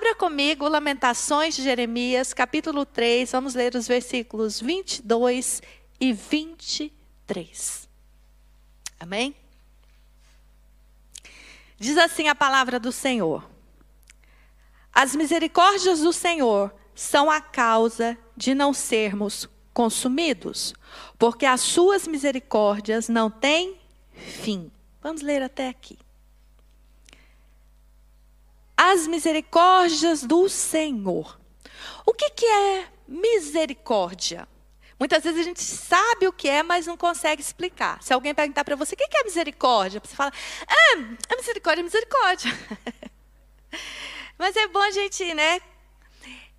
Abra comigo Lamentações de Jeremias, capítulo 3, vamos ler os versículos 22 e 23. Amém? Diz assim a palavra do Senhor: As misericórdias do Senhor são a causa de não sermos consumidos, porque as suas misericórdias não têm fim. Vamos ler até aqui. As misericórdias do Senhor. O que, que é misericórdia? Muitas vezes a gente sabe o que é, mas não consegue explicar. Se alguém perguntar para você, o que é misericórdia? Você fala, ah, a misericórdia é misericórdia. mas é bom a gente, né?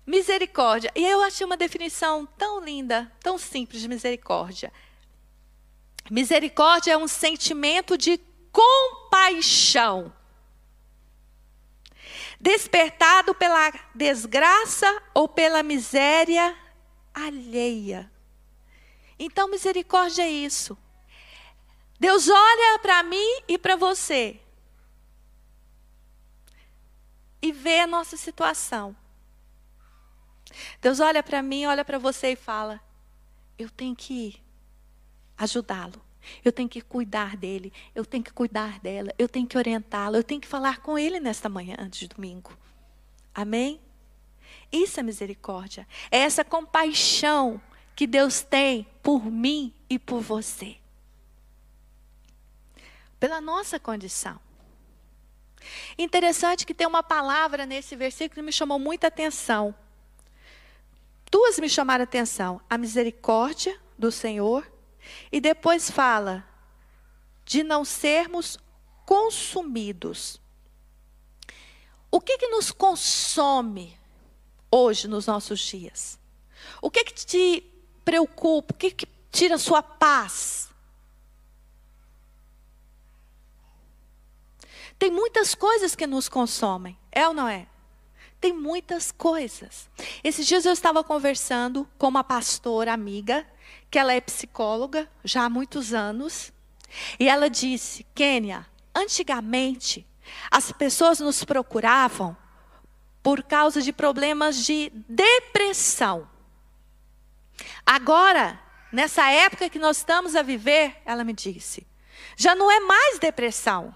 Misericórdia. E eu achei uma definição tão linda, tão simples de misericórdia. Misericórdia é um sentimento de compaixão, despertado pela desgraça ou pela miséria alheia. Então, misericórdia é isso. Deus olha para mim e para você e vê a nossa situação. Deus olha para mim, olha para você e fala: Eu tenho que ajudá-lo. Eu tenho que cuidar dele, eu tenho que cuidar dela, eu tenho que orientá-lo, eu tenho que falar com ele nesta manhã de domingo. Amém? Isso é misericórdia. É essa compaixão que Deus tem por mim e por você. Pela nossa condição. Interessante que tem uma palavra nesse versículo que me chamou muita atenção. Duas me chamaram atenção: a misericórdia do Senhor, e depois fala de não sermos consumidos. O que, que nos consome hoje nos nossos dias? O que, que te preocupa? O que, que tira sua paz? Tem muitas coisas que nos consomem, é ou não é? Tem muitas coisas. Esses dias eu estava conversando com uma pastora amiga, que ela é psicóloga já há muitos anos, e ela disse: Kênia, antigamente as pessoas nos procuravam por causa de problemas de depressão. Agora, nessa época que nós estamos a viver, ela me disse, já não é mais depressão.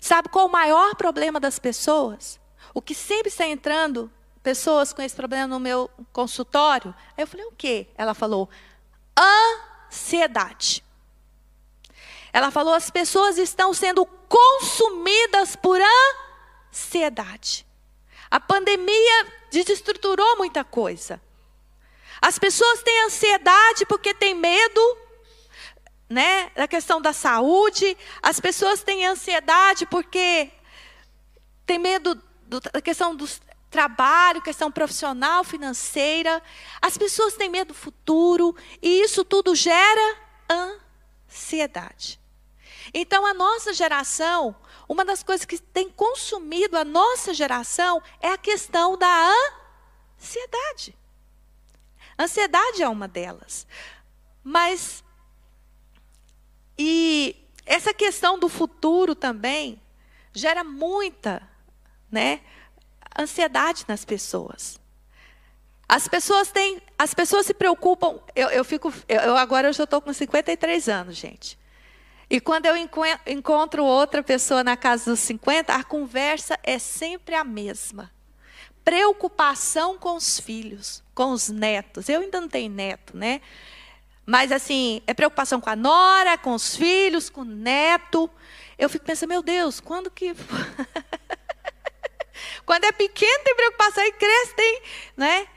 Sabe qual o maior problema das pessoas? O que sempre está entrando pessoas com esse problema no meu consultório. Aí eu falei, o quê? Ela falou, ansiedade. Ela falou, as pessoas estão sendo consumidas por ansiedade. A pandemia desestruturou muita coisa. As pessoas têm ansiedade porque têm medo, né, da questão da saúde. As pessoas têm ansiedade porque têm medo do, da questão do trabalho, questão profissional, financeira. As pessoas têm medo do futuro e isso tudo gera ansiedade. Então, a nossa geração, uma das coisas que tem consumido a nossa geração é a questão da ansiedade. Ansiedade é uma delas. Mas, e essa questão do futuro também gera muita, né, ansiedade nas pessoas. As pessoas têm, as pessoas se preocupam. Eu, eu fico, eu, agora eu já estou com 53 anos, gente. E quando eu encontro outra pessoa na casa dos 50, a conversa é sempre a mesma preocupação com os filhos, com os netos. Eu ainda não tenho neto, né? Mas assim, é preocupação com a nora, com os filhos, com o neto. Eu fico pensando, meu Deus, quando que. quando é pequeno tem preocupação e cresce, tem. Né?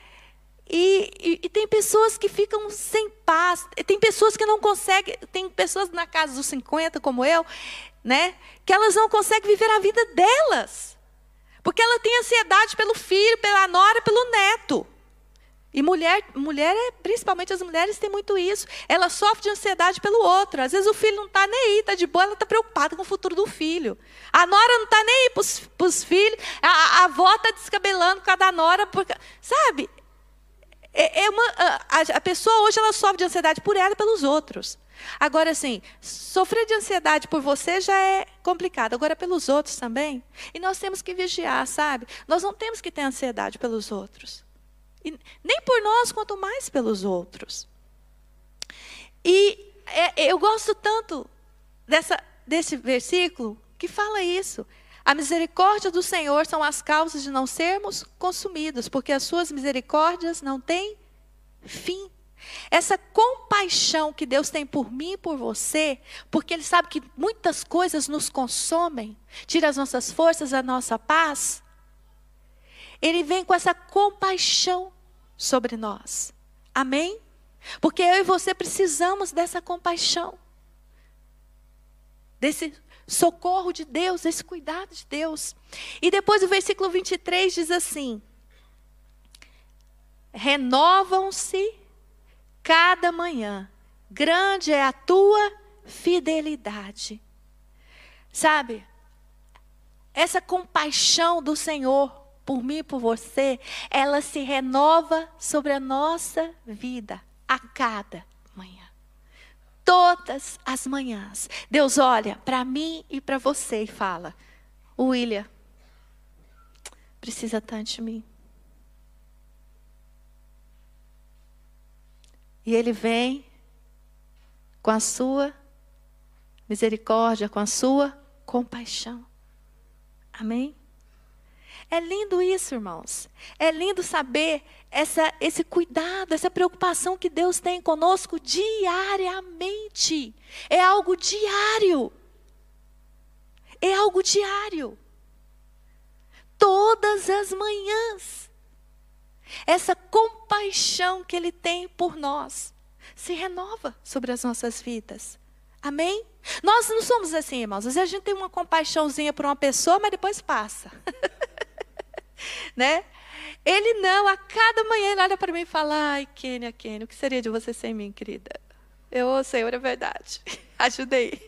E, e, e, tem pessoas que ficam sem paz. Tem pessoas que não conseguem. Tem pessoas na casa dos 50, como eu, né? Que elas não conseguem viver a vida delas. Porque ela tem ansiedade pelo filho, pela nora, pelo neto. E mulher, mulher é, principalmente as mulheres têm muito isso. Ela sofre de ansiedade pelo outro. Às vezes o filho não está nem aí, está de boa, ela está preocupada com o futuro do filho. A nora não está nem aí para os filhos. A, a, avó está descabelando com a da nora. Porque, sabe? É, é uma, a, a pessoa hoje ela sofre de ansiedade por ela e pelos outros. Agora, assim, sofrer de ansiedade por você já é complicado. Agora, pelos outros também. E nós temos que vigiar, sabe? Nós não temos que ter ansiedade pelos outros. E nem por nós, quanto mais pelos outros. E é, eu gosto tanto dessa, desse versículo que fala isso. A misericórdia do Senhor são as causas de não sermos consumidos, porque as suas misericórdias não têm fim. Essa compaixão que Deus tem por mim e por você, porque Ele sabe que muitas coisas nos consomem, tira as nossas forças, a nossa paz. Ele vem com essa compaixão sobre nós. Amém? Porque eu e você precisamos dessa compaixão, desse socorro de Deus, esse cuidado de Deus. E depois o versículo 23 diz assim: Renovam-se cada manhã, grande é a tua fidelidade. Sabe, essa compaixão do Senhor por mim e por você, ela se renova sobre a nossa vida a cada manhã. Todas as manhãs, Deus olha para mim e para você e fala: William, precisa tanto de mim. E Ele vem com a sua misericórdia, com a sua compaixão. Amém? É lindo isso, irmãos. É lindo saber essa, esse cuidado, essa preocupação que Deus tem conosco diariamente. É algo diário. É algo diário. Todas as manhãs. Essa compaixão que Ele tem por nós se renova sobre as nossas vidas. Amém? Nós não somos assim, irmãos. Às vezes a gente tem uma compaixãozinha por uma pessoa, mas depois passa. né? Ele não, a cada manhã ele olha para mim e fala: Ai, Kênia, Kênia, o que seria de você sem mim, querida? Eu, oh, Senhor, é verdade. Ajudei.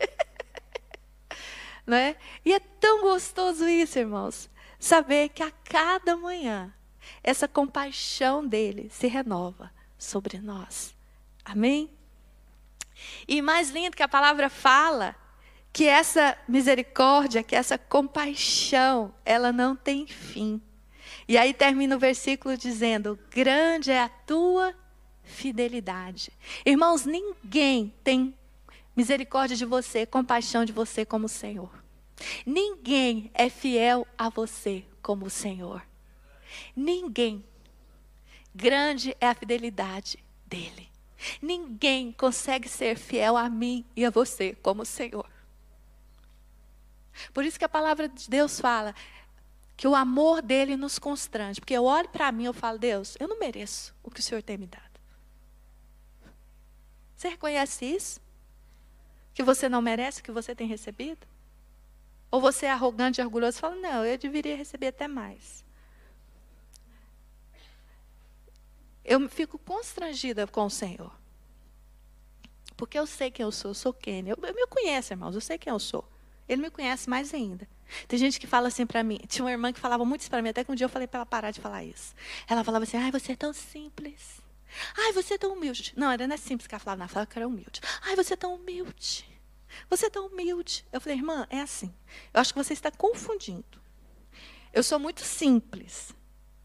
né? E é tão gostoso isso, irmãos. Saber que a cada manhã essa compaixão dele se renova sobre nós. Amém? E mais lindo que a palavra fala que essa misericórdia, que essa compaixão, ela não tem fim. E aí termina o versículo dizendo: Grande é a tua fidelidade. Irmãos, ninguém tem misericórdia de você, compaixão de você como o Senhor. Ninguém é fiel a você como o Senhor. Ninguém. Grande é a fidelidade dele. Ninguém consegue ser fiel a mim e a você como o Senhor. Por isso que a palavra de Deus fala: que o amor dele nos constrange. Porque eu olho para mim e falo, Deus, eu não mereço o que o Senhor tem me dado. Você reconhece isso? Que você não merece o que você tem recebido? Ou você é arrogante e orgulhoso e fala, não, eu deveria receber até mais. Eu fico constrangida com o Senhor. Porque eu sei quem eu sou, eu sou quem. Eu, eu me conheço, irmãos, eu sei quem eu sou. Ele me conhece mais ainda. Tem gente que fala assim para mim. Tinha uma irmã que falava muito isso para mim, até que um dia eu falei para ela parar de falar isso. Ela falava assim: ai, você é tão simples. Ai, você é tão humilde. Não, era não é simples que ela falava, ela falava que era humilde. Ai, você é tão humilde. Você é tão humilde. Eu falei, irmã, é assim. Eu acho que você está confundindo. Eu sou muito simples.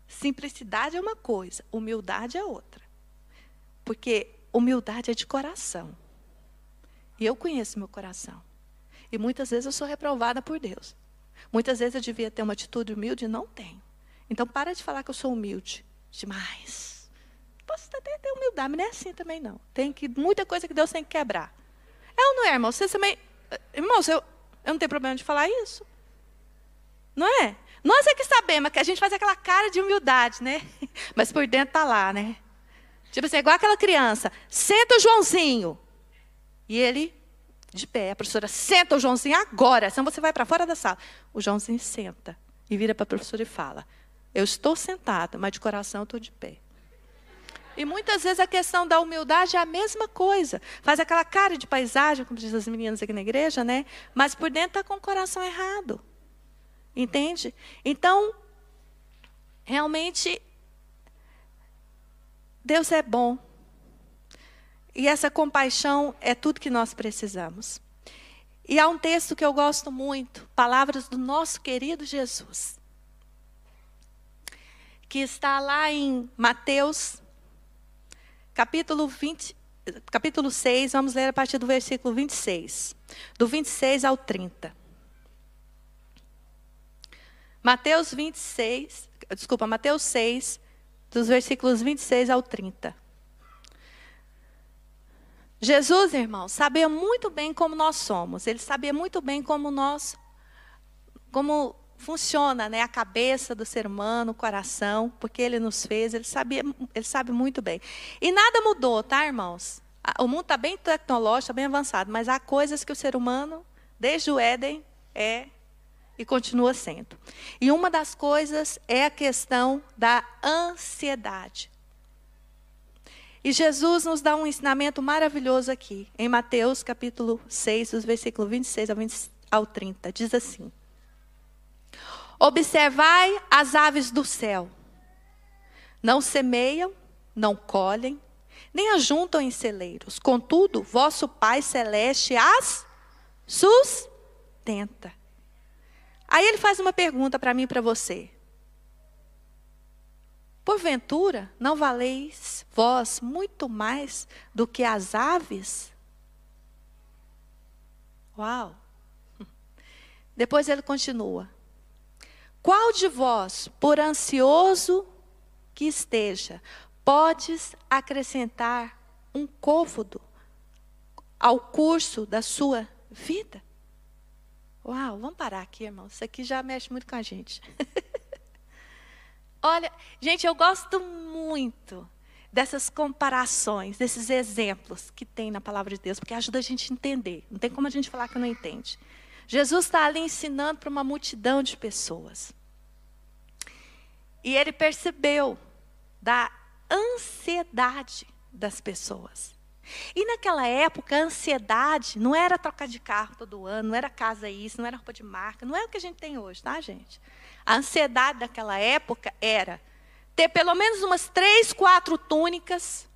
Simplicidade é uma coisa, humildade é outra. Porque humildade é de coração. E eu conheço meu coração. E muitas vezes eu sou reprovada por Deus. Muitas vezes eu devia ter uma atitude humilde e não tenho. Então, para de falar que eu sou humilde demais. Posso até ter humildade, mas não é assim também, não. Tem que, muita coisa que Deus tem que quebrar. É ou não é, irmão? Vocês também. Irmãos, eu, eu não tenho problema de falar isso. Não é? Nós é que sabemos que a gente faz aquela cara de humildade, né? Mas por dentro está lá, né? Tipo assim, igual aquela criança. Senta o Joãozinho. E ele de pé. A professora senta o Joãozinho agora, senão você vai para fora da sala. O Joãozinho senta e vira para a professora e fala: Eu estou sentado, mas de coração eu estou de pé. E muitas vezes a questão da humildade é a mesma coisa. Faz aquela cara de paisagem, como dizem as meninas aqui na igreja, né? Mas por dentro está com o coração errado. Entende? Então, realmente, Deus é bom. E essa compaixão é tudo que nós precisamos. E há um texto que eu gosto muito, palavras do nosso querido Jesus, que está lá em Mateus, capítulo 20, capítulo 6, vamos ler a partir do versículo 26. Do 26 ao 30. Mateus 26, desculpa, Mateus 6, dos versículos 26 ao 30. Jesus, irmãos, sabia muito bem como nós somos. Ele sabia muito bem como nós, como funciona, né, a cabeça do ser humano, o coração, porque ele nos fez. Ele sabia, ele sabe muito bem. E nada mudou, tá, irmãos? O mundo está bem tecnológico, bem avançado, mas há coisas que o ser humano, desde o Éden, é e continua sendo. E uma das coisas é a questão da ansiedade. E Jesus nos dá um ensinamento maravilhoso aqui, em Mateus capítulo 6, dos versículos 26 ao, 20, ao 30. Diz assim: Observai as aves do céu. Não semeiam, não colhem, nem ajuntam em celeiros. Contudo, vosso Pai celeste as sustenta. Aí ele faz uma pergunta para mim e para você. Porventura, não valeis vós muito mais do que as aves? Uau! Depois ele continua: Qual de vós, por ansioso que esteja, podes acrescentar um côvodo ao curso da sua vida? Uau, vamos parar aqui, irmão. Isso aqui já mexe muito com a gente. Olha, gente, eu gosto muito dessas comparações, desses exemplos que tem na palavra de Deus, porque ajuda a gente a entender. Não tem como a gente falar que não entende. Jesus está ali ensinando para uma multidão de pessoas. E ele percebeu da ansiedade das pessoas. E naquela época, a ansiedade não era trocar de carro todo ano, não era casa isso, não era roupa de marca, não é o que a gente tem hoje, tá, gente? A ansiedade daquela época era ter pelo menos umas três, quatro túnicas,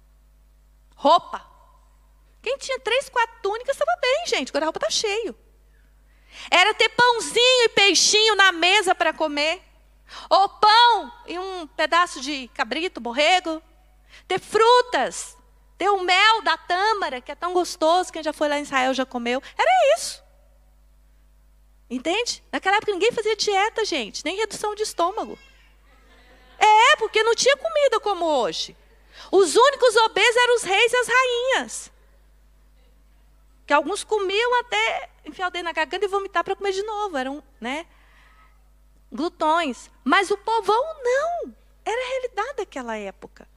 roupa. Quem tinha três, quatro túnicas estava bem, gente, quando a roupa está cheio. Era ter pãozinho e peixinho na mesa para comer. Ou pão e um pedaço de cabrito, borrego. Ter frutas. Ter o mel da tâmara, que é tão gostoso, quem já foi lá em Israel já comeu. Era isso. Entende? Naquela época ninguém fazia dieta, gente, nem redução de estômago. É, porque não tinha comida como hoje. Os únicos obesos eram os reis e as rainhas. Que alguns comiam até enfiar o dedo na garganta e vomitar para comer de novo. Eram, né? Glutões. Mas o povão não. Era a realidade daquela época.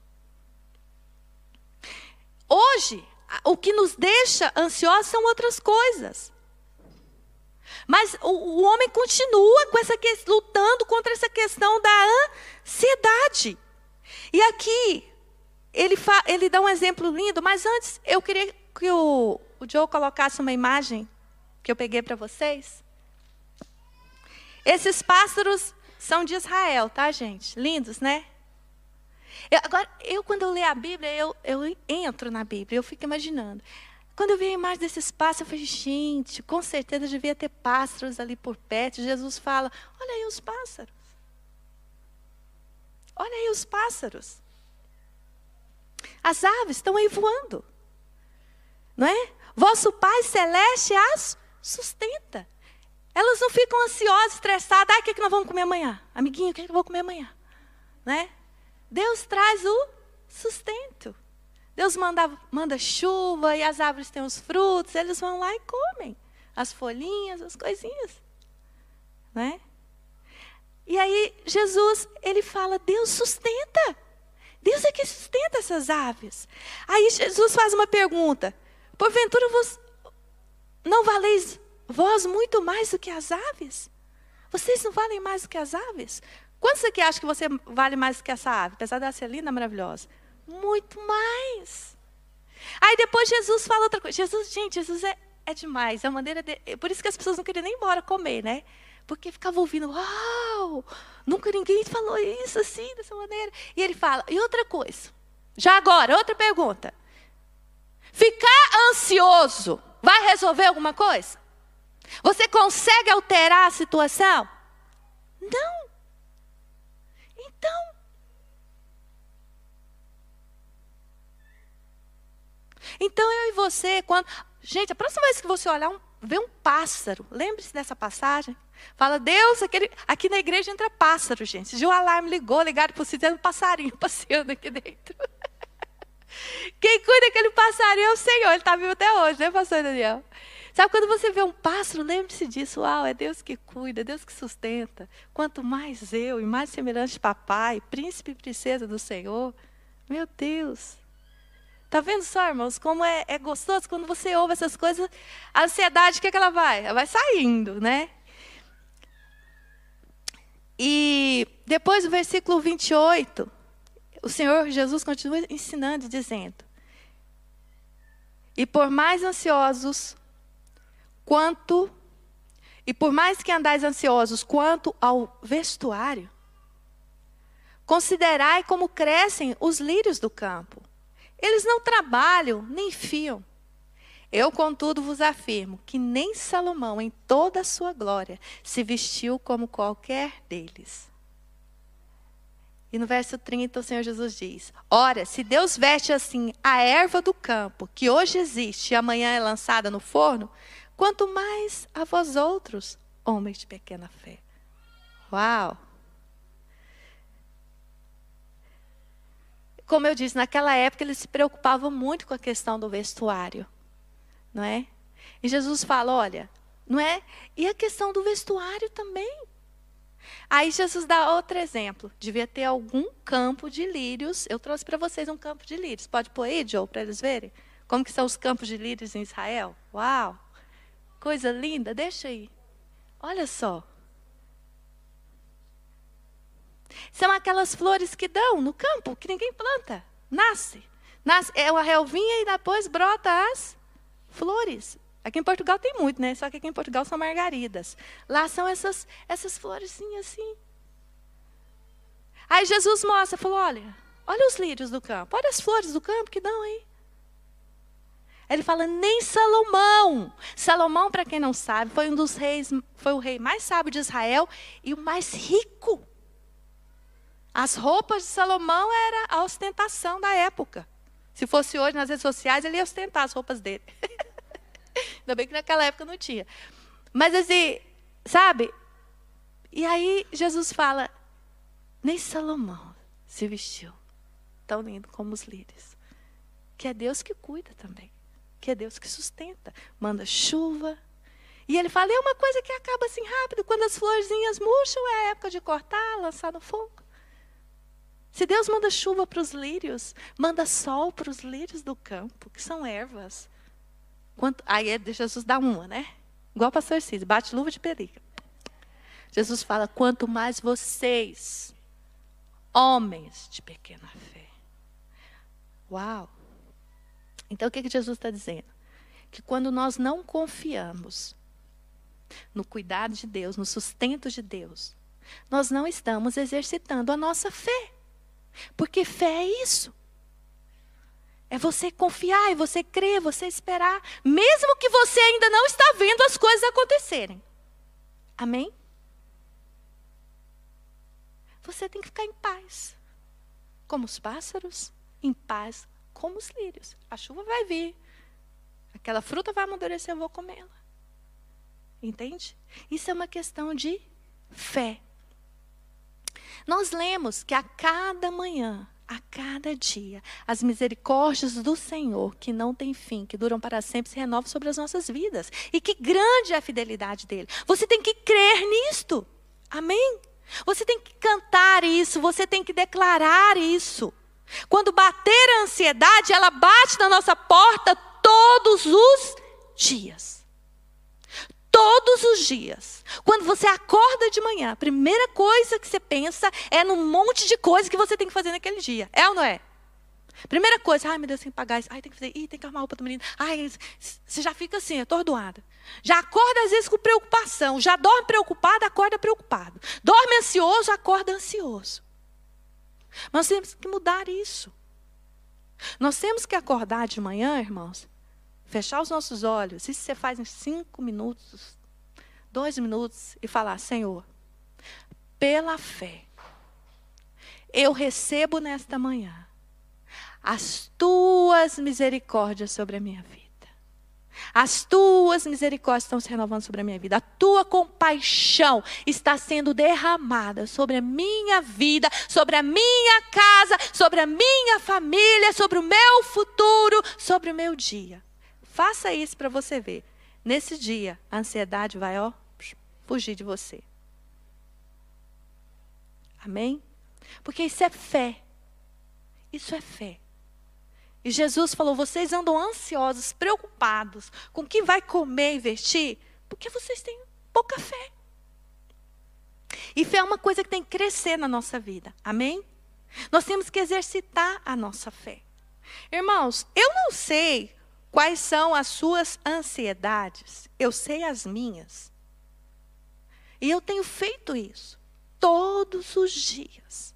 Hoje, o que nos deixa ansiosos são outras coisas. Mas o, o homem continua com essa lutando contra essa questão da ansiedade. E aqui ele, fa, ele dá um exemplo lindo, mas antes eu queria que o, o Joe colocasse uma imagem que eu peguei para vocês. Esses pássaros são de Israel, tá, gente? Lindos, né? Eu, agora, eu quando eu leio a Bíblia, eu, eu entro na Bíblia, eu fico imaginando. Quando eu vi a imagem desses pássaros, eu falei, gente, com certeza devia ter pássaros ali por perto. Jesus fala: olha aí os pássaros. Olha aí os pássaros. As aves estão aí voando. Não é? Vosso Pai Celeste as sustenta. Elas não ficam ansiosas, estressadas. Ah, o que, é que nós vamos comer amanhã? Amiguinho, o que, é que eu vou comer amanhã? Né? Deus traz o sustento. Deus manda, manda chuva e as árvores têm os frutos, eles vão lá e comem as folhinhas, as coisinhas. Né? E aí Jesus, ele fala, Deus sustenta. Deus é que sustenta essas aves. Aí Jesus faz uma pergunta: Porventura vos não valeis vós muito mais do que as aves? Vocês não valem mais do que as aves? Quanto você que acha que você vale mais do que essa ave? Apesar dela ser linda, maravilhosa muito mais. Aí depois Jesus fala outra coisa. Jesus, gente, Jesus é, é demais. É a maneira de, por isso que as pessoas não queriam nem embora comer, né? Porque ficava ouvindo, uau, nunca ninguém falou isso assim, dessa maneira. E ele fala, e outra coisa, Já agora, outra pergunta. Ficar ansioso vai resolver alguma coisa? Você consegue alterar a situação? Não. Então. Então eu e você, quando. Gente, a próxima vez que você olhar um, ver um pássaro, lembre-se dessa passagem. Fala, Deus, aquele, aqui na igreja entra pássaro, gente. Se o alarme ligou, ligaram para você, tem um passarinho passeando aqui dentro. Quem cuida daquele passarinho é o Senhor, ele está vivo até hoje, né, pastor Daniel? Sabe quando você vê um pássaro, lembre-se disso. Uau, é Deus que cuida, é Deus que sustenta. Quanto mais eu e mais semelhante de papai, príncipe e princesa do Senhor. Meu Deus. Tá vendo só, irmãos, como é, é gostoso quando você ouve essas coisas, a ansiedade, o que, é que ela vai? Ela vai saindo, né? E depois do versículo 28, o Senhor Jesus continua ensinando, dizendo: E por mais ansiosos quanto e por mais que andais ansiosos quanto ao vestuário, considerai como crescem os lírios do campo. Eles não trabalham nem fiam. Eu, contudo, vos afirmo que nem Salomão, em toda a sua glória, se vestiu como qualquer deles. E no verso 30, o Senhor Jesus diz: Ora, se Deus veste assim a erva do campo, que hoje existe e amanhã é lançada no forno, quanto mais a vós outros, homens de pequena fé. Uau! Como eu disse, naquela época eles se preocupavam muito com a questão do vestuário, não é? E Jesus fala, olha, não é? E a questão do vestuário também. Aí Jesus dá outro exemplo. Devia ter algum campo de lírios. Eu trouxe para vocês um campo de lírios. Pode pôr aí, Joe, para eles verem? Como que são os campos de lírios em Israel? Uau! Coisa linda, deixa aí. Olha só. São aquelas flores que dão no campo, que ninguém planta. Nasce. Nasce é uma relvinha e depois brota as flores. Aqui em Portugal tem muito, né? Só que aqui em Portugal são margaridas. Lá são essas, essas florezinhas assim. Aí Jesus mostra, falou: olha, olha os lírios do campo, olha as flores do campo que dão aí. Ele fala, nem Salomão. Salomão, para quem não sabe, foi um dos reis, foi o rei mais sábio de Israel e o mais rico. As roupas de Salomão era a ostentação da época. Se fosse hoje nas redes sociais, ele ia ostentar as roupas dele. Ainda bem que naquela época não tinha. Mas assim, sabe? E aí Jesus fala: nem Salomão se vestiu tão lindo como os líderes. Que é Deus que cuida também que é Deus que sustenta, manda chuva. E ele fala, é uma coisa que acaba assim rápido, quando as florzinhas murcham, é a época de cortar, lançar no fogo. Se Deus manda chuva para os lírios, manda sol para os lírios do campo, que são ervas. Quanto, aí é, Jesus dá uma, né? Igual o pastor Cid, bate luva de periga. Jesus fala, quanto mais vocês, homens de pequena fé. Uau! Então, o que, que Jesus está dizendo? Que quando nós não confiamos no cuidado de Deus, no sustento de Deus, nós não estamos exercitando a nossa fé. Porque fé é isso. É você confiar, é você crer, é você esperar, mesmo que você ainda não está vendo as coisas acontecerem. Amém? Você tem que ficar em paz. Como os pássaros, em paz como os lírios. A chuva vai vir. Aquela fruta vai amadurecer, eu vou comê-la. Entende? Isso é uma questão de fé. Nós lemos que a cada manhã, a cada dia, as misericórdias do Senhor, que não tem fim, que duram para sempre, se renovam sobre as nossas vidas. E que grande é a fidelidade dele. Você tem que crer nisto. Amém? Você tem que cantar isso, você tem que declarar isso. Quando bater a ansiedade, ela bate na nossa porta todos os dias. Todos os dias. Quando você acorda de manhã, a primeira coisa que você pensa é num monte de coisa que você tem que fazer naquele dia. É ou não é? Primeira coisa, ai meu Deus, tem que pagar isso. Ai, tem que fazer, Ih, tem que arrumar roupa do menino. Ai, você já fica assim, atordoada. Já acorda às vezes com preocupação. Já dorme preocupado, acorda preocupado. Dorme ansioso, acorda ansioso. Mas nós temos que mudar isso. Nós temos que acordar de manhã, irmãos, fechar os nossos olhos. Isso você faz em cinco minutos, dois minutos, e falar: Senhor, pela fé, eu recebo nesta manhã as tuas misericórdias sobre a minha vida. As tuas misericórdias estão se renovando sobre a minha vida. A tua compaixão está sendo derramada sobre a minha vida, sobre a minha casa, sobre a minha família, sobre o meu futuro, sobre o meu dia. Faça isso para você ver. Nesse dia, a ansiedade vai ó, fugir de você. Amém? Porque isso é fé. Isso é fé. E Jesus falou: vocês andam ansiosos, preocupados com o que vai comer e vestir, porque vocês têm pouca fé. E fé é uma coisa que tem que crescer na nossa vida. Amém? Nós temos que exercitar a nossa fé. Irmãos, eu não sei quais são as suas ansiedades, eu sei as minhas. E eu tenho feito isso todos os dias.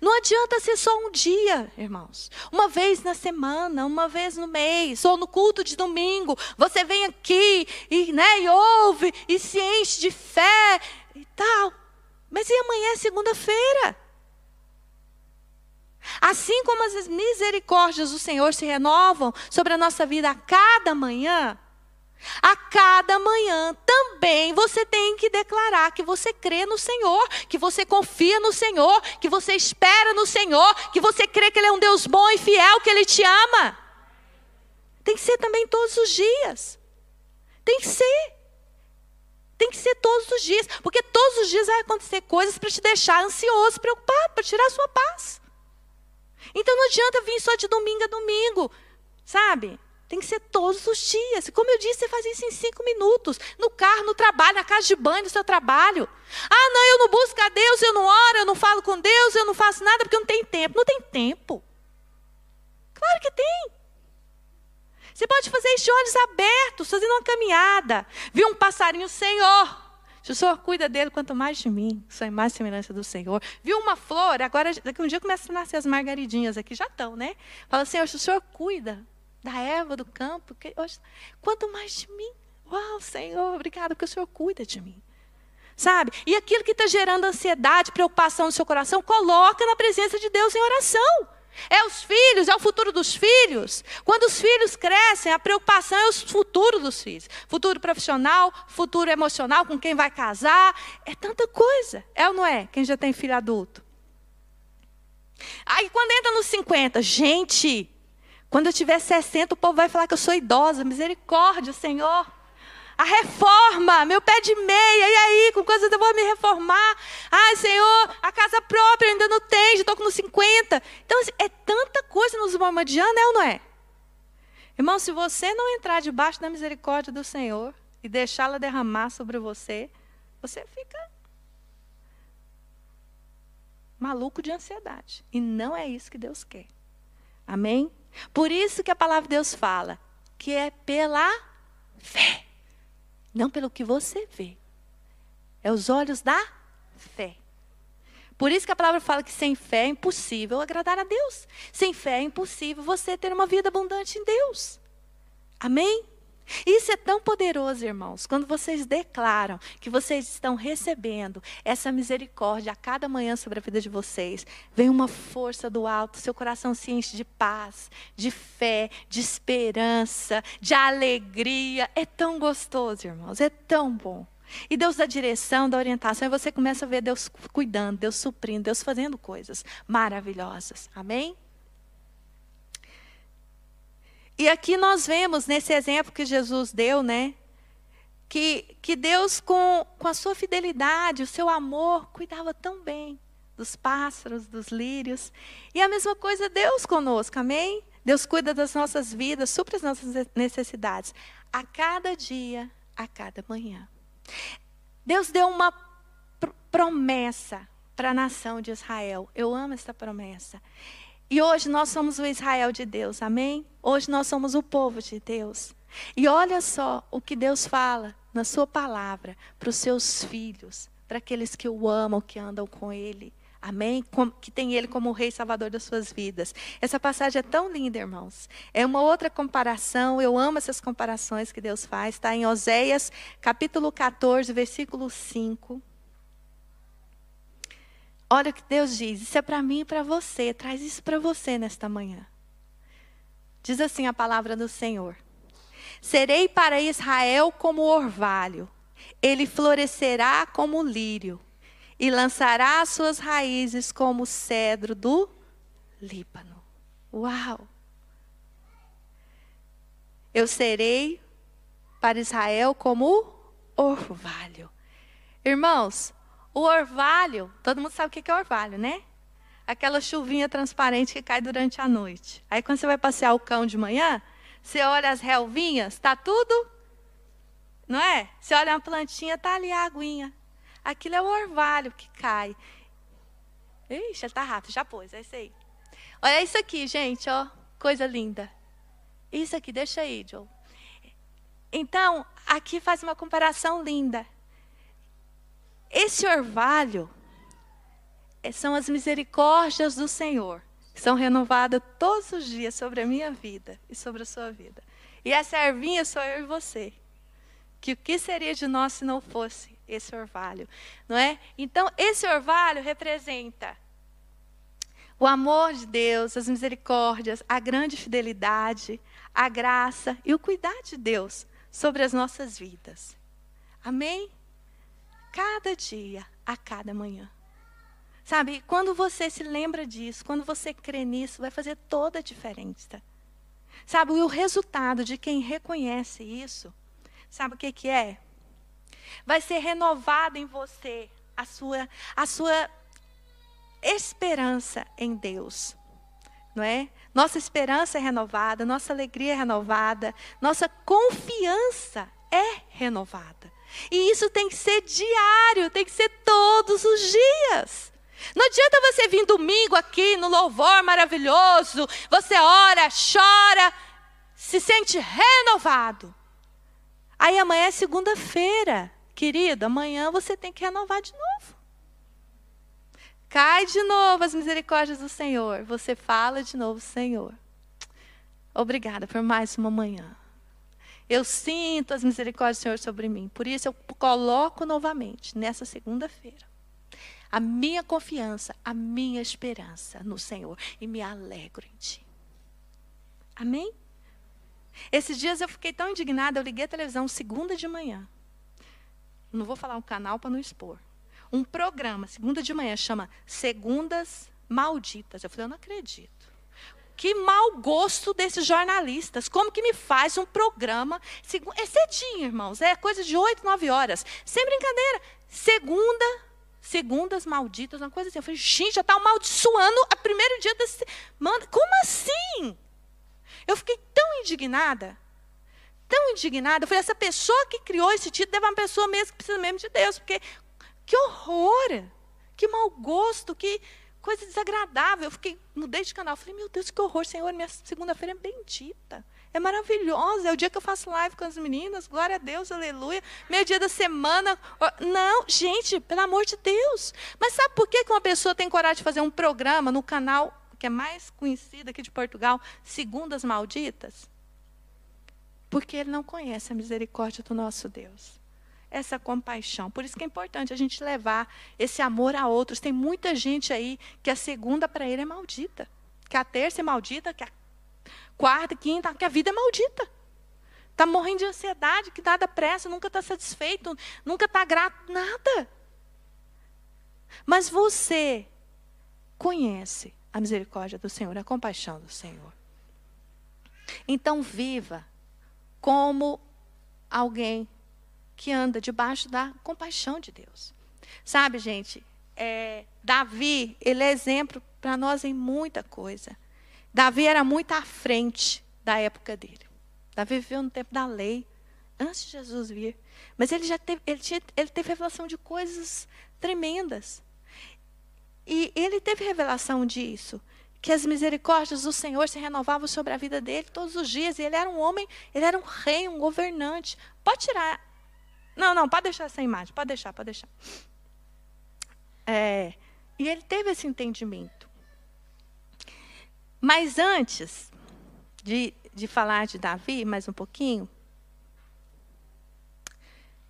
Não adianta ser só um dia, irmãos. Uma vez na semana, uma vez no mês, ou no culto de domingo, você vem aqui e, né, e ouve e se enche de fé e tal. Mas e amanhã é segunda-feira? Assim como as misericórdias do Senhor se renovam sobre a nossa vida a cada manhã, a cada manhã também você tem que declarar que você crê no Senhor, que você confia no Senhor, que você espera no Senhor, que você crê que Ele é um Deus bom e fiel, que Ele te ama. Tem que ser também todos os dias. Tem que ser. Tem que ser todos os dias. Porque todos os dias vai acontecer coisas para te deixar ansioso, preocupado, para tirar a sua paz. Então não adianta vir só de domingo a domingo, sabe? Tem que ser todos os dias. Como eu disse, você faz isso em cinco minutos. No carro, no trabalho, na casa de banho, no seu trabalho. Ah, não, eu não busco a Deus, eu não oro, eu não falo com Deus, eu não faço nada porque eu não tenho tempo. Não tem tempo. Claro que tem. Você pode fazer isso de olhos abertos, fazendo uma caminhada. Viu um passarinho, Senhor. Se o Senhor cuida dele, quanto mais de mim, sou a mais semelhança do Senhor. Viu uma flor, agora, daqui um dia começa a nascer as margaridinhas aqui, já estão, né? Fala, Senhor, se o Senhor cuida da erva do campo. Que hoje, quanto mais de mim. Uau, Senhor, obrigado, porque o Senhor cuida de mim. Sabe? E aquilo que está gerando ansiedade, preocupação no seu coração, coloca na presença de Deus em oração. É os filhos, é o futuro dos filhos. Quando os filhos crescem, a preocupação é o futuro dos filhos. Futuro profissional, futuro emocional, com quem vai casar. É tanta coisa. É ou não é? Quem já tem filho adulto. Aí quando entra nos 50, gente, quando eu tiver 60, o povo vai falar que eu sou idosa. Misericórdia, Senhor. A reforma, meu pé de meia, e aí, com coisas eu vou me reformar. Ai, Senhor, a casa própria eu ainda não tenho, já estou com 50. Então, assim, é tanta coisa nos mamadianos, é ou não é? Irmão, se você não entrar debaixo da misericórdia do Senhor e deixá-la derramar sobre você, você fica maluco de ansiedade. E não é isso que Deus quer. Amém? Por isso que a palavra de Deus fala que é pela fé, não pelo que você vê. É os olhos da fé. Por isso que a palavra fala que sem fé é impossível agradar a Deus. Sem fé é impossível você ter uma vida abundante em Deus. Amém? Isso é tão poderoso, irmãos, quando vocês declaram que vocês estão recebendo essa misericórdia a cada manhã sobre a vida de vocês. Vem uma força do alto, seu coração se enche de paz, de fé, de esperança, de alegria. É tão gostoso, irmãos, é tão bom. E Deus dá direção, dá orientação, e você começa a ver Deus cuidando, Deus suprindo, Deus fazendo coisas maravilhosas. Amém? E aqui nós vemos, nesse exemplo que Jesus deu, né? Que, que Deus, com, com a sua fidelidade, o seu amor, cuidava tão bem dos pássaros, dos lírios. E a mesma coisa Deus conosco, amém? Deus cuida das nossas vidas, supra as nossas necessidades. A cada dia, a cada manhã. Deus deu uma pr promessa para a nação de Israel. Eu amo essa promessa. E hoje nós somos o Israel de Deus, amém? Hoje nós somos o povo de Deus. E olha só o que Deus fala na Sua palavra para os seus filhos, para aqueles que o amam, que andam com Ele. Amém? Que tem Ele como o Rei Salvador das suas vidas. Essa passagem é tão linda, irmãos. É uma outra comparação. Eu amo essas comparações que Deus faz. Está em Oséias, capítulo 14, versículo 5. Olha o que Deus diz. Isso é para mim e para você. Traz isso para você nesta manhã. Diz assim a palavra do Senhor: Serei para Israel como orvalho, ele florescerá como lírio e lançará as suas raízes como o cedro do Líbano. Uau! Eu serei para Israel como orvalho. Irmãos, o orvalho, todo mundo sabe o que é orvalho, né? Aquela chuvinha transparente que cai durante a noite. Aí quando você vai passear o cão de manhã, você olha as relvinhas, está tudo, não é? Você olha uma plantinha, está ali a aguinha. Aquilo é o orvalho que cai. Ixi, está rápido, já pôs, é isso aí. Olha isso aqui, gente, ó, coisa linda. Isso aqui, deixa aí, Joe. Então, aqui faz uma comparação linda. Esse orvalho é, são as misericórdias do Senhor, que são renovadas todos os dias sobre a minha vida e sobre a sua vida. E essa ervinha sou eu e você. Que o que seria de nós se não fosse esse orvalho, não é? Então, esse orvalho representa o amor de Deus, as misericórdias, a grande fidelidade, a graça e o cuidar de Deus sobre as nossas vidas. Amém? Cada dia, a cada manhã. Sabe, quando você se lembra disso, quando você crê nisso, vai fazer toda a diferença. Sabe, e o resultado de quem reconhece isso, sabe o que, que é? vai ser renovada em você a sua, a sua esperança em Deus. Não é? Nossa esperança é renovada, nossa alegria é renovada, nossa confiança é renovada. E isso tem que ser diário, tem que ser todos os dias. Não adianta você vir domingo aqui no louvor maravilhoso, você ora, chora, se sente renovado. Aí amanhã é segunda-feira. Querido, amanhã você tem que renovar de novo. Cai de novo as misericórdias do Senhor. Você fala de novo, Senhor. Obrigada por mais uma manhã. Eu sinto as misericórdias do Senhor sobre mim. Por isso eu coloco novamente, nessa segunda-feira, a minha confiança, a minha esperança no Senhor. E me alegro em Ti. Amém? Esses dias eu fiquei tão indignada, eu liguei a televisão segunda de manhã. Não vou falar um canal para não expor. Um programa, segunda de manhã, chama Segundas Malditas. Eu falei, eu não acredito. Que mau gosto desses jornalistas. Como que me faz um programa? É cedinho, irmãos. É coisa de oito, nove horas. Sem brincadeira. Segunda, segundas malditas, uma coisa assim. Eu falei, gente, já está amaldiçoando a primeiro dia da semana. Como assim? Eu fiquei tão indignada tão indignada. Eu falei, essa pessoa que criou esse título deve uma pessoa mesmo que precisa mesmo de Deus. Porque que horror! Que mau gosto, que coisa desagradável. Eu fiquei, mudei de canal. Falei, meu Deus, que horror, Senhor, minha segunda-feira é bendita. É maravilhosa. É o dia que eu faço live com as meninas. Glória a Deus, aleluia. Meio dia da semana. Não, gente, pelo amor de Deus. Mas sabe por que uma pessoa tem coragem de fazer um programa no canal que é mais conhecido aqui de Portugal, Segundas Malditas? Porque ele não conhece a misericórdia do nosso Deus. Essa compaixão. Por isso que é importante a gente levar esse amor a outros. Tem muita gente aí que a segunda para ele é maldita. Que a terça é maldita, que a quarta, quinta, que a vida é maldita. Está morrendo de ansiedade, que nada pressa, nunca está satisfeito, nunca está grato, nada. Mas você conhece a misericórdia do Senhor, a compaixão do Senhor. Então viva como alguém que anda debaixo da compaixão de Deus. Sabe, gente, é, Davi, ele é exemplo para nós em muita coisa. Davi era muito à frente da época dele. Davi viveu no tempo da lei, antes de Jesus vir. Mas ele já teve, ele, tinha, ele teve revelação de coisas tremendas. E ele teve revelação disso que as misericórdias do Senhor se renovavam sobre a vida dele todos os dias. E ele era um homem, ele era um rei, um governante. Pode tirar. Não, não, pode deixar essa imagem, pode deixar, pode deixar. É, E ele teve esse entendimento. Mas antes de, de falar de Davi, mais um pouquinho,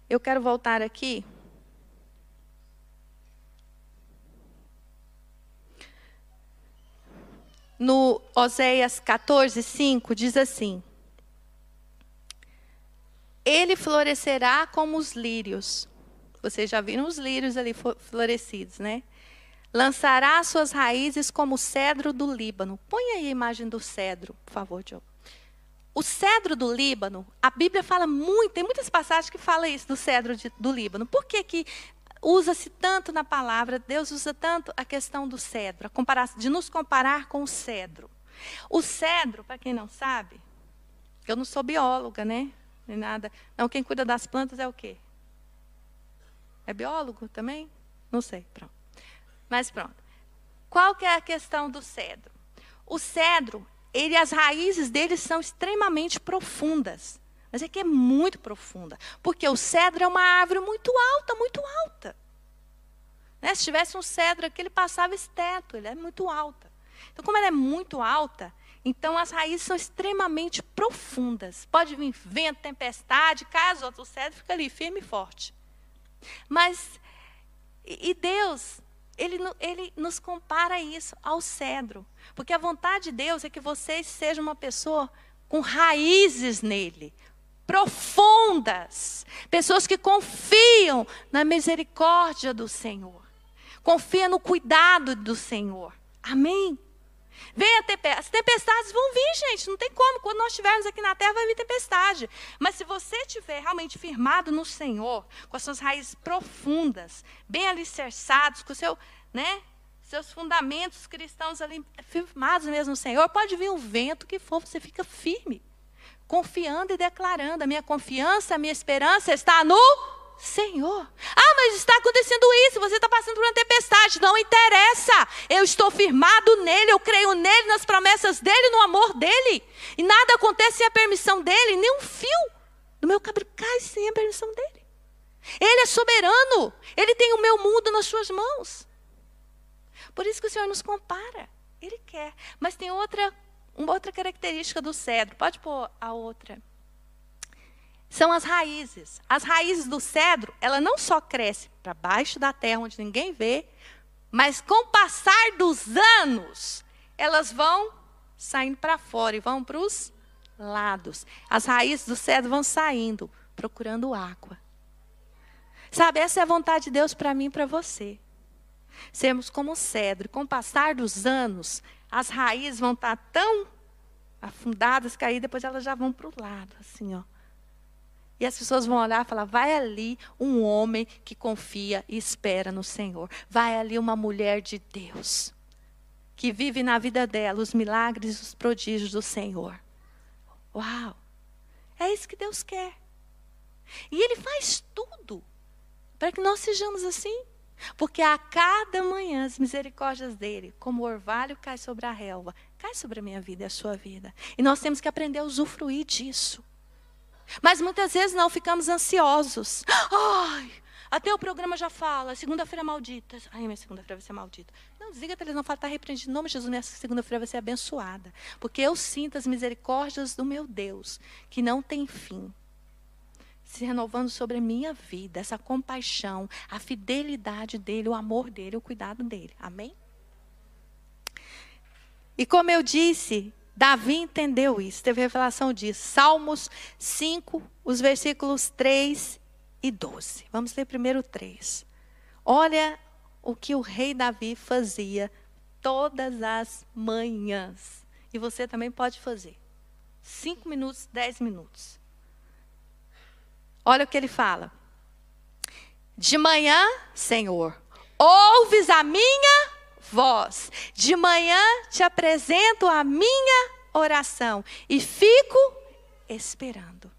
eu quero voltar aqui. No Oséias 14, 5, diz assim: Ele florescerá como os lírios. Vocês já viram os lírios ali florescidos, né? Lançará suas raízes como o cedro do Líbano. Põe aí a imagem do cedro, por favor, Diogo. O cedro do Líbano, a Bíblia fala muito, tem muitas passagens que falam isso do cedro de, do Líbano. Por que, que usa-se tanto na palavra, Deus usa tanto a questão do cedro, de nos comparar com o cedro? O cedro, para quem não sabe, eu não sou bióloga, né? Nem nada. Não, quem cuida das plantas é o quê? É biólogo também? Não sei, pronto. Mas pronto. Qual que é a questão do cedro? O cedro ele, as raízes dele são extremamente profundas. Mas é que é muito profunda. Porque o cedro é uma árvore muito alta, muito alta. Né? Se tivesse um cedro aqui, ele passava esse teto, ele é muito alta. Então, como ela é muito alta, então as raízes são extremamente profundas. Pode vir vento, tempestade, caso o cedro fica ali firme e forte. Mas, e Deus, ele, ele nos compara isso ao cedro. Porque a vontade de Deus é que vocês sejam uma pessoa com raízes nele, profundas. Pessoas que confiam na misericórdia do Senhor. Confiam no cuidado do Senhor. Amém? Venha tempestade. As tempestades vão vir, gente. Não tem como. Quando nós estivermos aqui na terra, vai vir tempestade. Mas se você estiver realmente firmado no Senhor, com as suas raízes profundas, bem alicerçados, com o seu, né, seus fundamentos cristãos ali firmados mesmo no Senhor, pode vir um vento que for, você fica firme. Confiando e declarando: a minha confiança, a minha esperança está no Senhor. Ah, mas está acontecendo isso, você está passando por uma tempestade. Não interessa. Eu estou firmado nele, eu creio nele, nas promessas dele, no amor dele. E nada acontece sem a permissão dele, nem um fio do meu cabelo cai sem a permissão dele. Ele é soberano, ele tem o meu mundo nas suas mãos. Por isso que o Senhor nos compara. Ele quer. Mas tem outra, uma outra característica do cedro. Pode pôr a outra são as raízes. As raízes do cedro, ela não só cresce para baixo da terra, onde ninguém vê, mas com o passar dos anos, elas vão saindo para fora e vão para os lados. As raízes do cedro vão saindo, procurando água. Sabe, essa é a vontade de Deus para mim e para você. Sermos como o cedro. Com o passar dos anos, as raízes vão estar tão afundadas que aí depois elas já vão para o lado, assim, ó e as pessoas vão olhar e falar: vai ali um homem que confia e espera no Senhor. Vai ali uma mulher de Deus, que vive na vida dela os milagres e os prodígios do Senhor. Uau! É isso que Deus quer. E Ele faz tudo para que nós sejamos assim. Porque a cada manhã as misericórdias dele, como o orvalho cai sobre a relva, cai sobre a minha vida e a sua vida. E nós temos que aprender a usufruir disso. Mas muitas vezes não ficamos ansiosos. Ai, até o programa já fala, segunda-feira maldita. Ai, minha segunda-feira vai ser maldita. Não, desliga a televisão, fala, está repreendido. Em nome de Jesus, minha segunda-feira vai ser abençoada. Porque eu sinto as misericórdias do meu Deus, que não tem fim. Se renovando sobre a minha vida, essa compaixão, a fidelidade dele, o amor dele, o cuidado dele. Amém? E como eu disse, Davi entendeu isso, teve revelação disso. Salmos 5, os versículos 3 e 12. Vamos ler primeiro 3. Olha o que o rei Davi fazia todas as manhãs. E você também pode fazer. Cinco minutos, dez minutos. Olha o que ele fala. De manhã, Senhor, ouves a minha voz. De manhã te apresento a minha oração e fico esperando.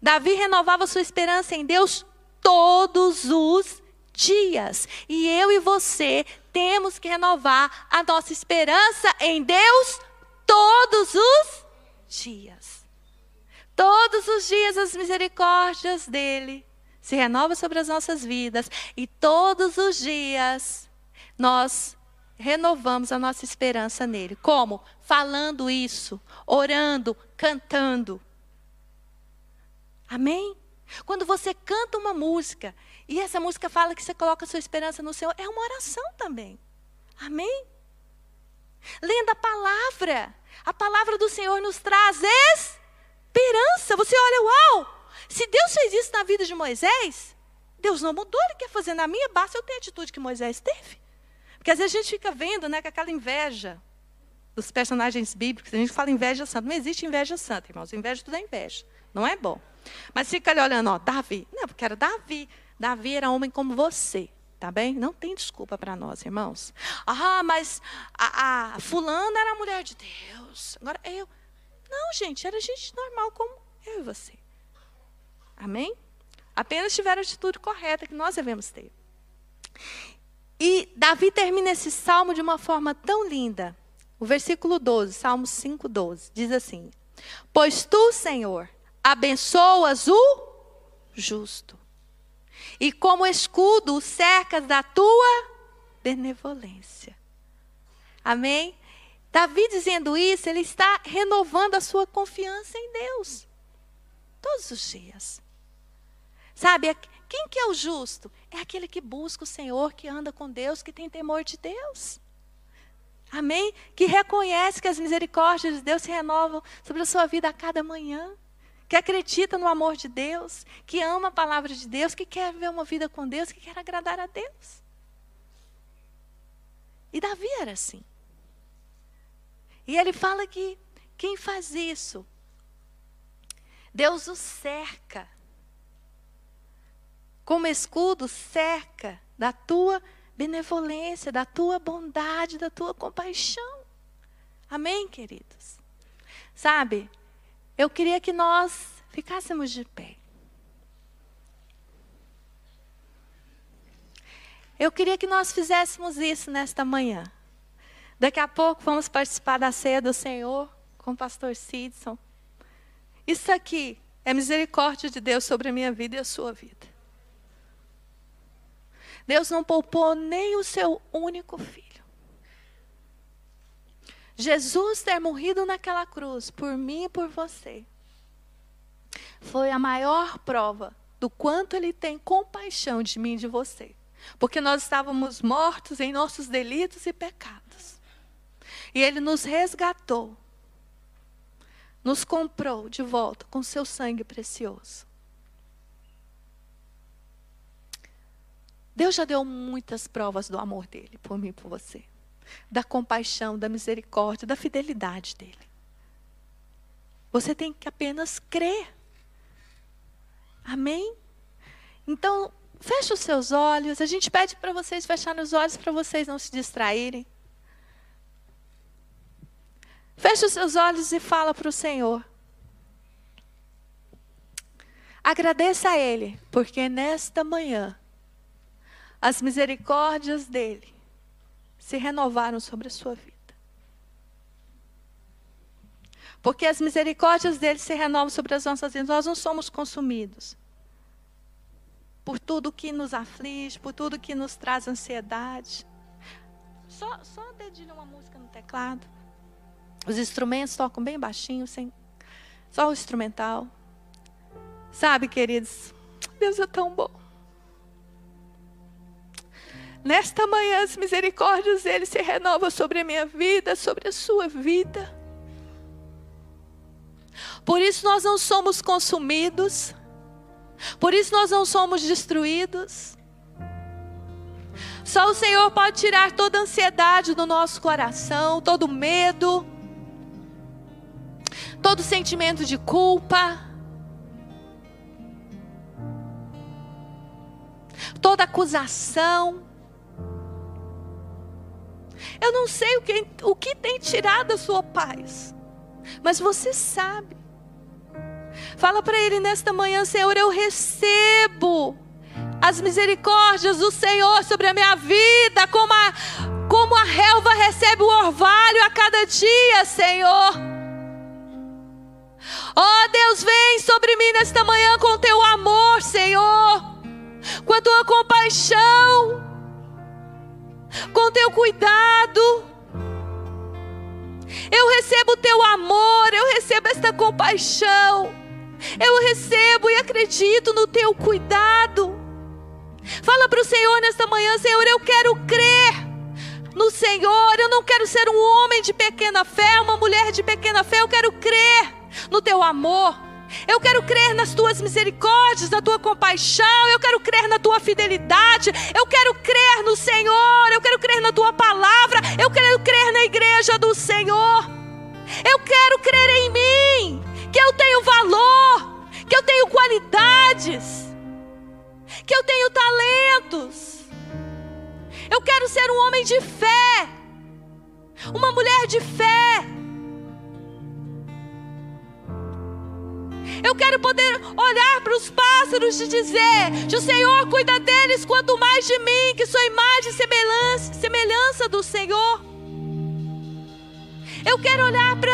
Davi renovava sua esperança em Deus todos os dias. E eu e você temos que renovar a nossa esperança em Deus todos os dias. Todos os dias as misericórdias dele se renovam sobre as nossas vidas e todos os dias nós renovamos a nossa esperança nele. Como? Falando isso, orando, cantando. Amém? Quando você canta uma música e essa música fala que você coloca sua esperança no Senhor, é uma oração também. Amém? Lendo a palavra. A palavra do Senhor nos traz esperança. Você olha, uau! Se Deus fez isso na vida de Moisés, Deus não mudou, Ele quer fazer na minha, basta eu ter a atitude que Moisés teve. Porque às vezes a gente fica vendo né, com aquela inveja dos personagens bíblicos, a gente fala inveja santa. Não existe inveja santa, irmãos. Inveja tudo é inveja. Não é bom. Mas fica ali olhando, ó, Davi. Não, porque era Davi. Davi era homem como você. Tá bem? Não tem desculpa para nós, irmãos. Ah, mas a, a fulana era a mulher de Deus. Agora eu. Não, gente, era gente normal como eu e você. Amém? Apenas tiveram a atitude correta que nós devemos ter. E Davi termina esse salmo de uma forma tão linda. O versículo 12, Salmo 5, 12, diz assim: Pois tu, Senhor, abençoas o justo, e como escudo o cercas da tua benevolência. Amém? Davi dizendo isso, ele está renovando a sua confiança em Deus. Todos os dias. Sabe, quem que é o justo? É aquele que busca o Senhor, que anda com Deus, que tem temor de Deus. Amém? Que reconhece que as misericórdias de Deus se renovam sobre a sua vida a cada manhã. Que acredita no amor de Deus, que ama a palavra de Deus, que quer viver uma vida com Deus, que quer agradar a Deus. E Davi era assim. E ele fala que quem faz isso, Deus o cerca como escudo, cerca da tua benevolência, da tua bondade, da tua compaixão. Amém, queridos? Sabe, eu queria que nós ficássemos de pé. Eu queria que nós fizéssemos isso nesta manhã. Daqui a pouco vamos participar da ceia do Senhor com o pastor Sidson. Isso aqui é misericórdia de Deus sobre a minha vida e a sua vida. Deus não poupou nem o seu único filho. Jesus ter morrido naquela cruz por mim e por você foi a maior prova do quanto ele tem compaixão de mim e de você. Porque nós estávamos mortos em nossos delitos e pecados. E ele nos resgatou, nos comprou de volta com seu sangue precioso. Deus já deu muitas provas do amor dele por mim e por você. Da compaixão, da misericórdia, da fidelidade dele. Você tem que apenas crer. Amém? Então, feche os seus olhos. A gente pede para vocês fecharem os olhos para vocês não se distraírem. Feche os seus olhos e fala para o Senhor. Agradeça a Ele, porque nesta manhã as misericórdias dele se renovaram sobre a sua vida. Porque as misericórdias dele se renovam sobre as nossas vidas. Nós não somos consumidos por tudo que nos aflige, por tudo que nos traz ansiedade. Só, só dedilha uma música no teclado. Os instrumentos tocam bem baixinho, sem, só o instrumental. Sabe, queridos, Deus é tão bom. Nesta manhã, as misericórdias dele se renovam sobre a minha vida, sobre a sua vida. Por isso nós não somos consumidos. Por isso nós não somos destruídos. Só o Senhor pode tirar toda ansiedade do nosso coração, todo medo, todo sentimento de culpa, toda acusação. Eu não sei o que, o que tem tirado a sua paz, mas você sabe. Fala para ele nesta manhã, Senhor, eu recebo as misericórdias do Senhor sobre a minha vida, como a, como a relva recebe o orvalho a cada dia, Senhor. Oh Deus, vem sobre mim nesta manhã com teu amor, Senhor, com a tua compaixão. Com teu cuidado. Eu recebo o teu amor, eu recebo esta compaixão. Eu recebo e acredito no teu cuidado. Fala para o Senhor nesta manhã, Senhor, eu quero crer no Senhor. Eu não quero ser um homem de pequena fé, uma mulher de pequena fé. Eu quero crer no teu amor. Eu quero crer nas tuas misericórdias, na tua compaixão. Eu quero crer na tua fidelidade. Eu quero crer no Senhor. Eu quero crer na tua palavra. Eu quero crer na igreja do Senhor. Eu quero crer em mim, que eu tenho valor, que eu tenho qualidades, que eu tenho talentos. Eu quero ser um homem de fé, uma mulher de fé. Eu quero poder olhar para os pássaros e dizer: o Senhor cuida deles quanto mais de mim, que sou imagem e semelhança, semelhança do Senhor. Eu quero olhar para,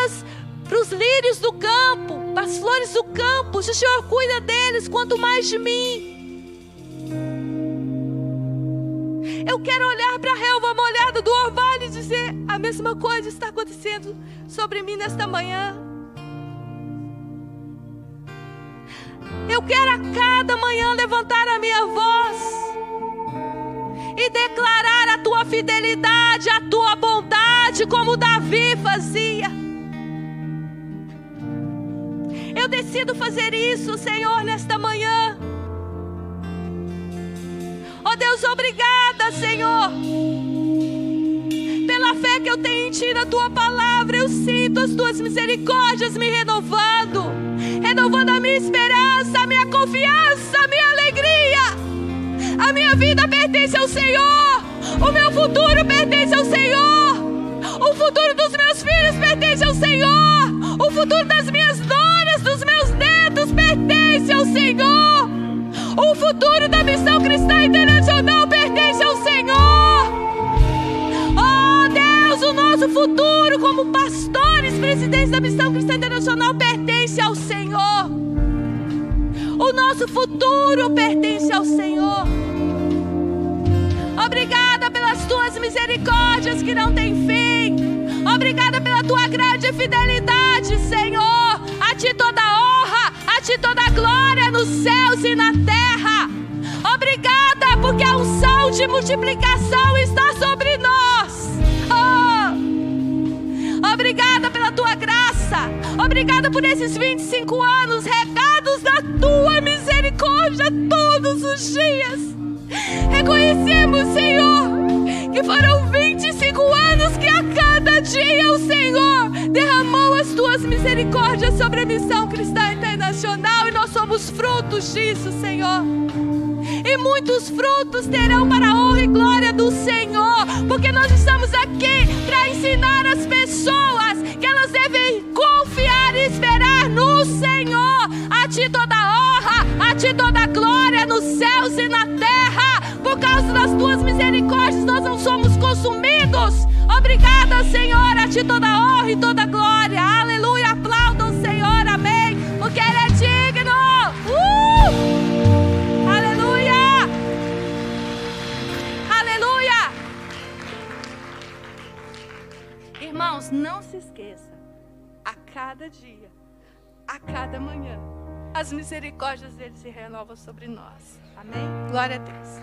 para os lírios do campo, para as flores do campo, o Senhor cuida deles quanto mais de mim. Eu quero olhar para a relva molhada do orvalho e dizer: a mesma coisa está acontecendo sobre mim nesta manhã. Eu quero a cada manhã levantar a minha voz e declarar a tua fidelidade, a tua bondade, como Davi fazia. Eu decido fazer isso, Senhor, nesta manhã. Oh Deus, obrigada, Senhor. Pela fé que eu tenho em Ti, na Tua palavra, eu sinto as Tuas misericórdias me renovando, renovando a minha esperança, a minha confiança, a minha alegria. A minha vida pertence ao Senhor, o meu futuro pertence ao Senhor, o futuro dos meus filhos pertence ao Senhor, o futuro das minhas noras, dos meus netos pertence ao Senhor. O futuro da missão cristã internacional pertence ao Senhor. Futuro como pastores, presidentes da missão cristã internacional pertence ao Senhor. O nosso futuro pertence ao Senhor. Obrigada pelas tuas misericórdias que não têm fim. Obrigada pela tua grande fidelidade, Senhor. A ti toda honra, a ti toda glória nos céus e na terra. Obrigada porque a unção de multiplicação está Obrigada por esses 25 anos regados da tua misericórdia todos os dias. Reconhecemos, Senhor, que foram 25 anos que a cada dia o Senhor derramou as tuas misericórdias sobre a missão cristã internacional e nós somos frutos disso, Senhor. E muitos frutos terão para a honra e glória do Senhor, porque nós estamos aqui para ensinar as pessoas Senhor. A ti toda honra, a ti toda glória nos céus e na terra. Por causa das tuas misericórdias, nós não somos consumidos. Obrigada, Senhor, a ti toda honra e toda glória. Aleluia. Aplaudam Senhor, amém. Porque Ele é digno. Uh! Aleluia. Aleluia. Irmãos, não se esqueça. A cada dia, cada manhã, as misericórdias dele se renovam sobre nós. Amém? Glória a Deus.